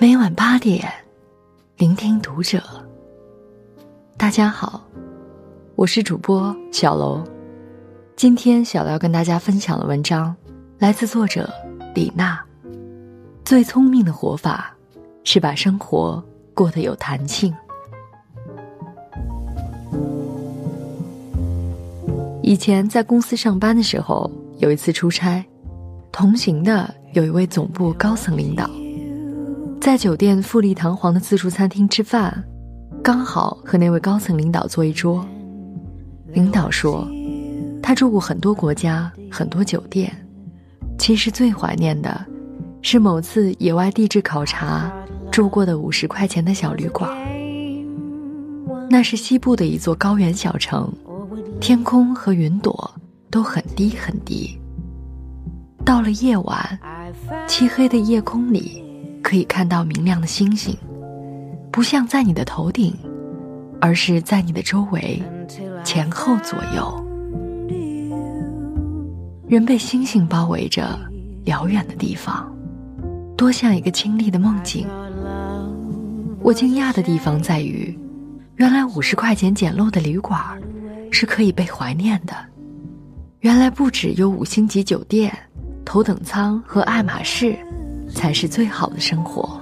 每晚八点，聆听读者。大家好，我是主播小楼。今天小楼要跟大家分享的文章，来自作者李娜。最聪明的活法，是把生活过得有弹性。以前在公司上班的时候，有一次出差，同行的有一位总部高层领导。在酒店富丽堂皇的自助餐厅吃饭，刚好和那位高层领导坐一桌。领导说，他住过很多国家、很多酒店，其实最怀念的，是某次野外地质考察住过的五十块钱的小旅馆。那是西部的一座高原小城，天空和云朵都很低很低。到了夜晚，漆黑的夜空里。可以看到明亮的星星，不像在你的头顶，而是在你的周围，前后左右。人被星星包围着，遥远的地方，多像一个清丽的梦境。我惊讶的地方在于，原来五十块钱简陋的旅馆，是可以被怀念的。原来不只有五星级酒店、头等舱和爱马仕。才是最好的生活。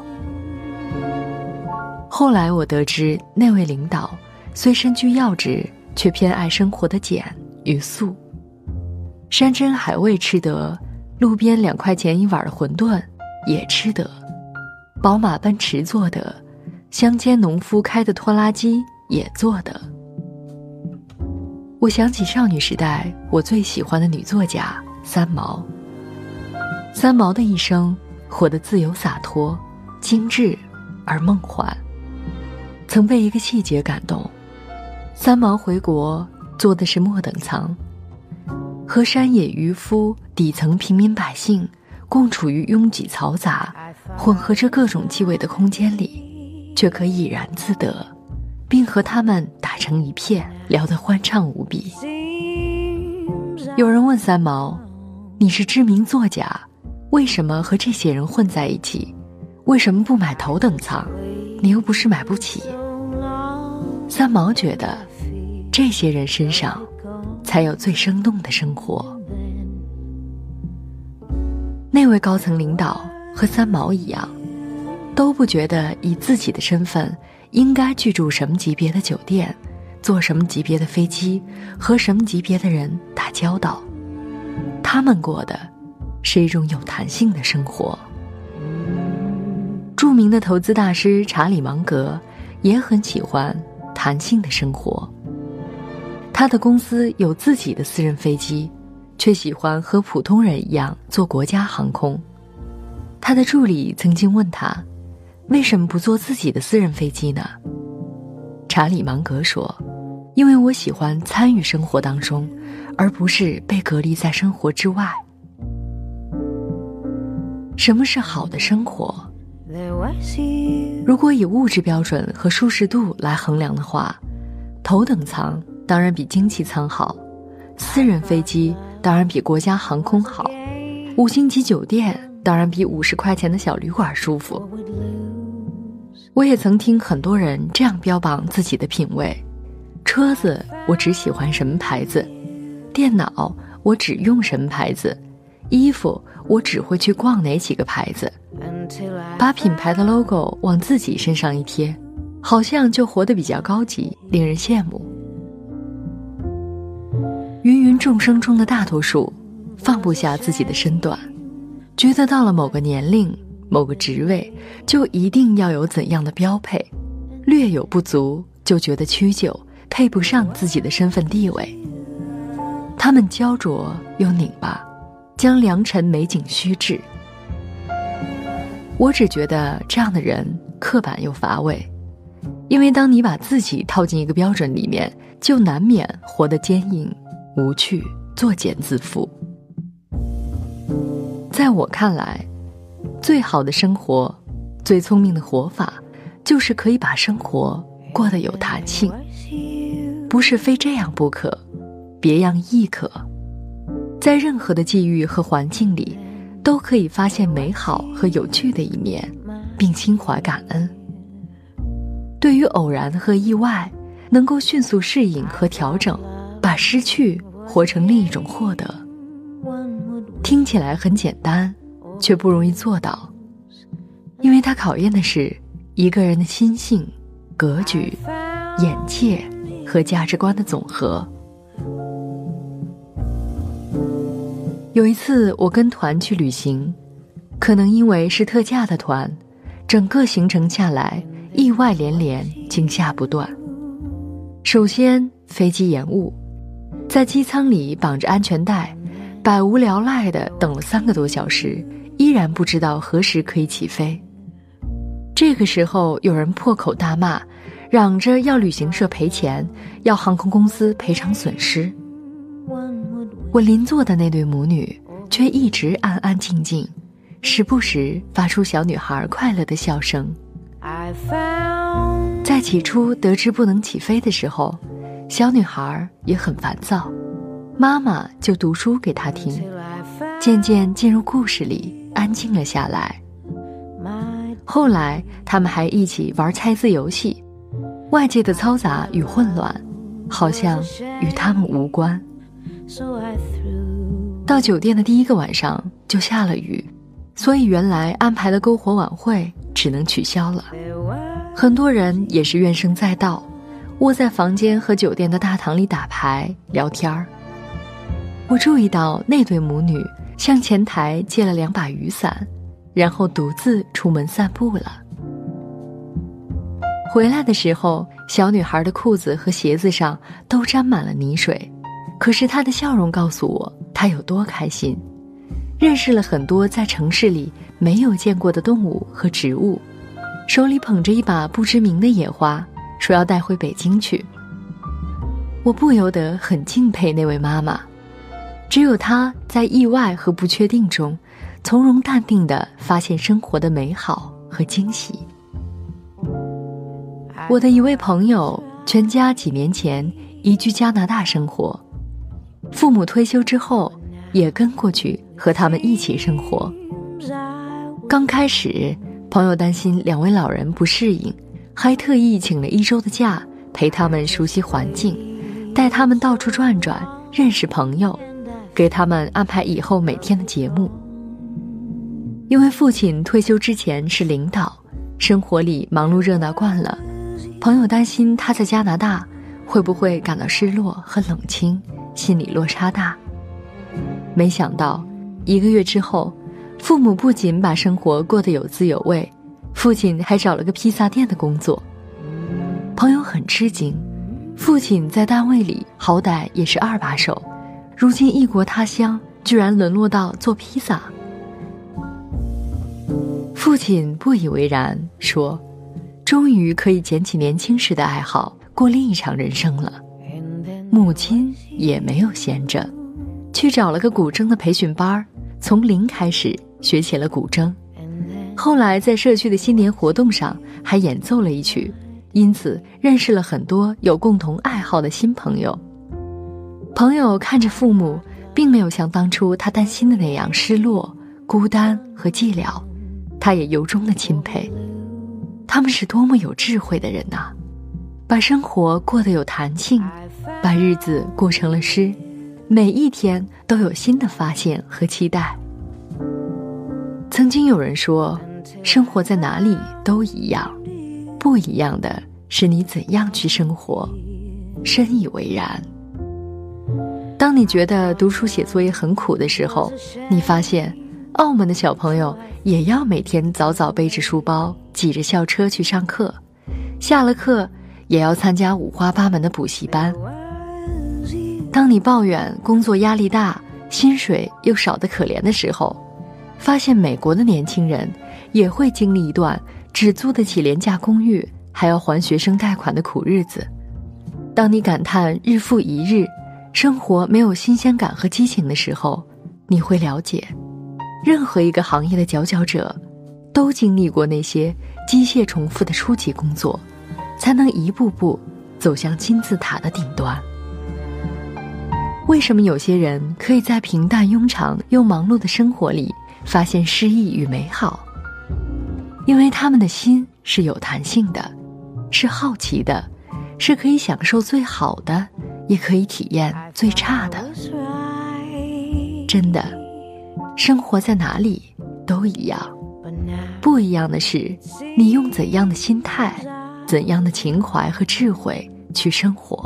后来我得知，那位领导虽身居要职，却偏爱生活的简与素。山珍海味吃得，路边两块钱一碗的馄饨也吃得，宝马奔驰坐得，乡间农夫开的拖拉机也坐得。我想起少女时代我最喜欢的女作家三毛。三毛的一生。活得自由洒脱、精致而梦幻。曾被一个细节感动：三毛回国坐的是末等舱，和山野渔夫、底层平民百姓共处于拥挤嘈杂、混合着各种气味的空间里，却可以怡然自得，并和他们打成一片，聊得欢畅无比。有人问三毛：“你是知名作家？”为什么和这些人混在一起？为什么不买头等舱？你又不是买不起。三毛觉得，这些人身上才有最生动的生活。那位高层领导和三毛一样，都不觉得以自己的身份应该居住什么级别的酒店，坐什么级别的飞机，和什么级别的人打交道。他们过的。是一种有弹性的生活。著名的投资大师查理芒格也很喜欢弹性的生活。他的公司有自己的私人飞机，却喜欢和普通人一样坐国家航空。他的助理曾经问他：“为什么不坐自己的私人飞机呢？”查理芒格说：“因为我喜欢参与生活当中，而不是被隔离在生活之外。”什么是好的生活？如果以物质标准和舒适度来衡量的话，头等舱当然比经济舱好，私人飞机当然比国家航空好，五星级酒店当然比五十块钱的小旅馆舒服。我也曾听很多人这样标榜自己的品味：车子我只喜欢什么牌子，电脑我只用什么牌子。衣服，我只会去逛哪几个牌子，把品牌的 logo 往自己身上一贴，好像就活得比较高级，令人羡慕。芸芸众生中的大多数，放不下自己的身段，觉得到了某个年龄、某个职位，就一定要有怎样的标配，略有不足就觉得屈就，配不上自己的身份地位。他们焦灼又拧巴。将良辰美景虚掷。我只觉得这样的人刻板又乏味，因为当你把自己套进一个标准里面，就难免活得坚硬、无趣、作茧自缚。在我看来，最好的生活，最聪明的活法，就是可以把生活过得有弹性，不是非这样不可，别样亦可。在任何的际遇和环境里，都可以发现美好和有趣的一面，并心怀感恩。对于偶然和意外，能够迅速适应和调整，把失去活成另一种获得。听起来很简单，却不容易做到，因为它考验的是一个人的心性、格局、眼界和价值观的总和。有一次，我跟团去旅行，可能因为是特价的团，整个行程下来意外连连，惊吓不断。首先，飞机延误，在机舱里绑着安全带，百无聊赖的等了三个多小时，依然不知道何时可以起飞。这个时候，有人破口大骂，嚷着要旅行社赔钱，要航空公司赔偿损失。我邻座的那对母女却一直安安静静，时不时发出小女孩快乐的笑声。在起初得知不能起飞的时候，小女孩也很烦躁，妈妈就读书给她听，渐渐进入故事里，安静了下来。后来他们还一起玩猜字游戏，外界的嘈杂与混乱，好像与他们无关。到酒店的第一个晚上就下了雨，所以原来安排的篝火晚会只能取消了。很多人也是怨声载道，窝在房间和酒店的大堂里打牌聊天儿。我注意到那对母女向前台借了两把雨伞，然后独自出门散步了。回来的时候，小女孩的裤子和鞋子上都沾满了泥水。可是他的笑容告诉我，他有多开心，认识了很多在城市里没有见过的动物和植物，手里捧着一把不知名的野花，说要带回北京去。我不由得很敬佩那位妈妈，只有她在意外和不确定中，从容淡定地发现生活的美好和惊喜。我的一位朋友，全家几年前移居加拿大生活。父母退休之后，也跟过去和他们一起生活。刚开始，朋友担心两位老人不适应，还特意请了一周的假陪他们熟悉环境，带他们到处转转，认识朋友，给他们安排以后每天的节目。因为父亲退休之前是领导，生活里忙碌热闹惯了，朋友担心他在加拿大会不会感到失落和冷清。心理落差大。没想到，一个月之后，父母不仅把生活过得有滋有味，父亲还找了个披萨店的工作。朋友很吃惊，父亲在单位里好歹也是二把手，如今异国他乡，居然沦落到做披萨。父亲不以为然，说：“终于可以捡起年轻时的爱好，过另一场人生了。”母亲也没有闲着，去找了个古筝的培训班，从零开始学起了古筝。后来在社区的新年活动上还演奏了一曲，因此认识了很多有共同爱好的新朋友。朋友看着父母，并没有像当初他担心的那样失落、孤单和寂寥，他也由衷的钦佩。他们是多么有智慧的人呐，把生活过得有弹性。把日子过成了诗，每一天都有新的发现和期待。曾经有人说，生活在哪里都一样，不一样的是你怎样去生活。深以为然。当你觉得读书写作业很苦的时候，你发现澳门的小朋友也要每天早早背着书包，挤着校车去上课，下了课。也要参加五花八门的补习班。当你抱怨工作压力大、薪水又少得可怜的时候，发现美国的年轻人也会经历一段只租得起廉价公寓还要还学生贷款的苦日子。当你感叹日复一日生活没有新鲜感和激情的时候，你会了解，任何一个行业的佼佼者，都经历过那些机械重复的初级工作。才能一步步走向金字塔的顶端。为什么有些人可以在平淡庸常又忙碌的生活里发现诗意与美好？因为他们的心是有弹性的，是好奇的，是可以享受最好的，也可以体验最差的。真的，生活在哪里都一样，不一样的是你用怎样的心态、怎样的情怀和智慧去生活。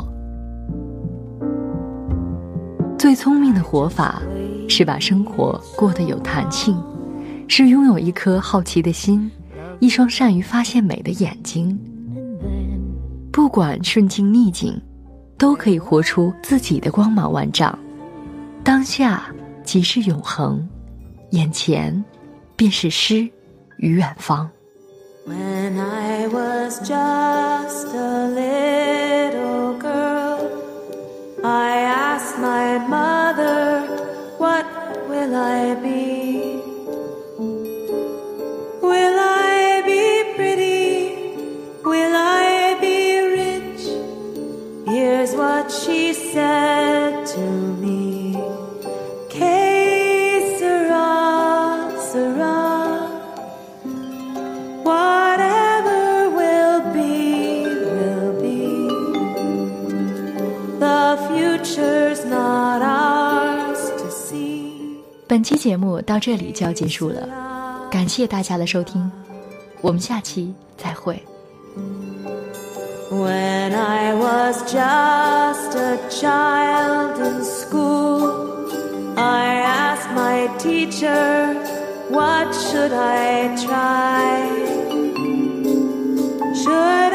最聪明的活法，是把生活过得有弹性，是拥有一颗好奇的心，一双善于发现美的眼睛。不管顺境逆境，都可以活出自己的光芒万丈。当下即是永恒，眼前便是诗与远方。When I was just a 本期节目到这里就要结束了，感谢大家的收听，我们下期再会。When I was just a child in school, I asked my teacher, what should I try? Should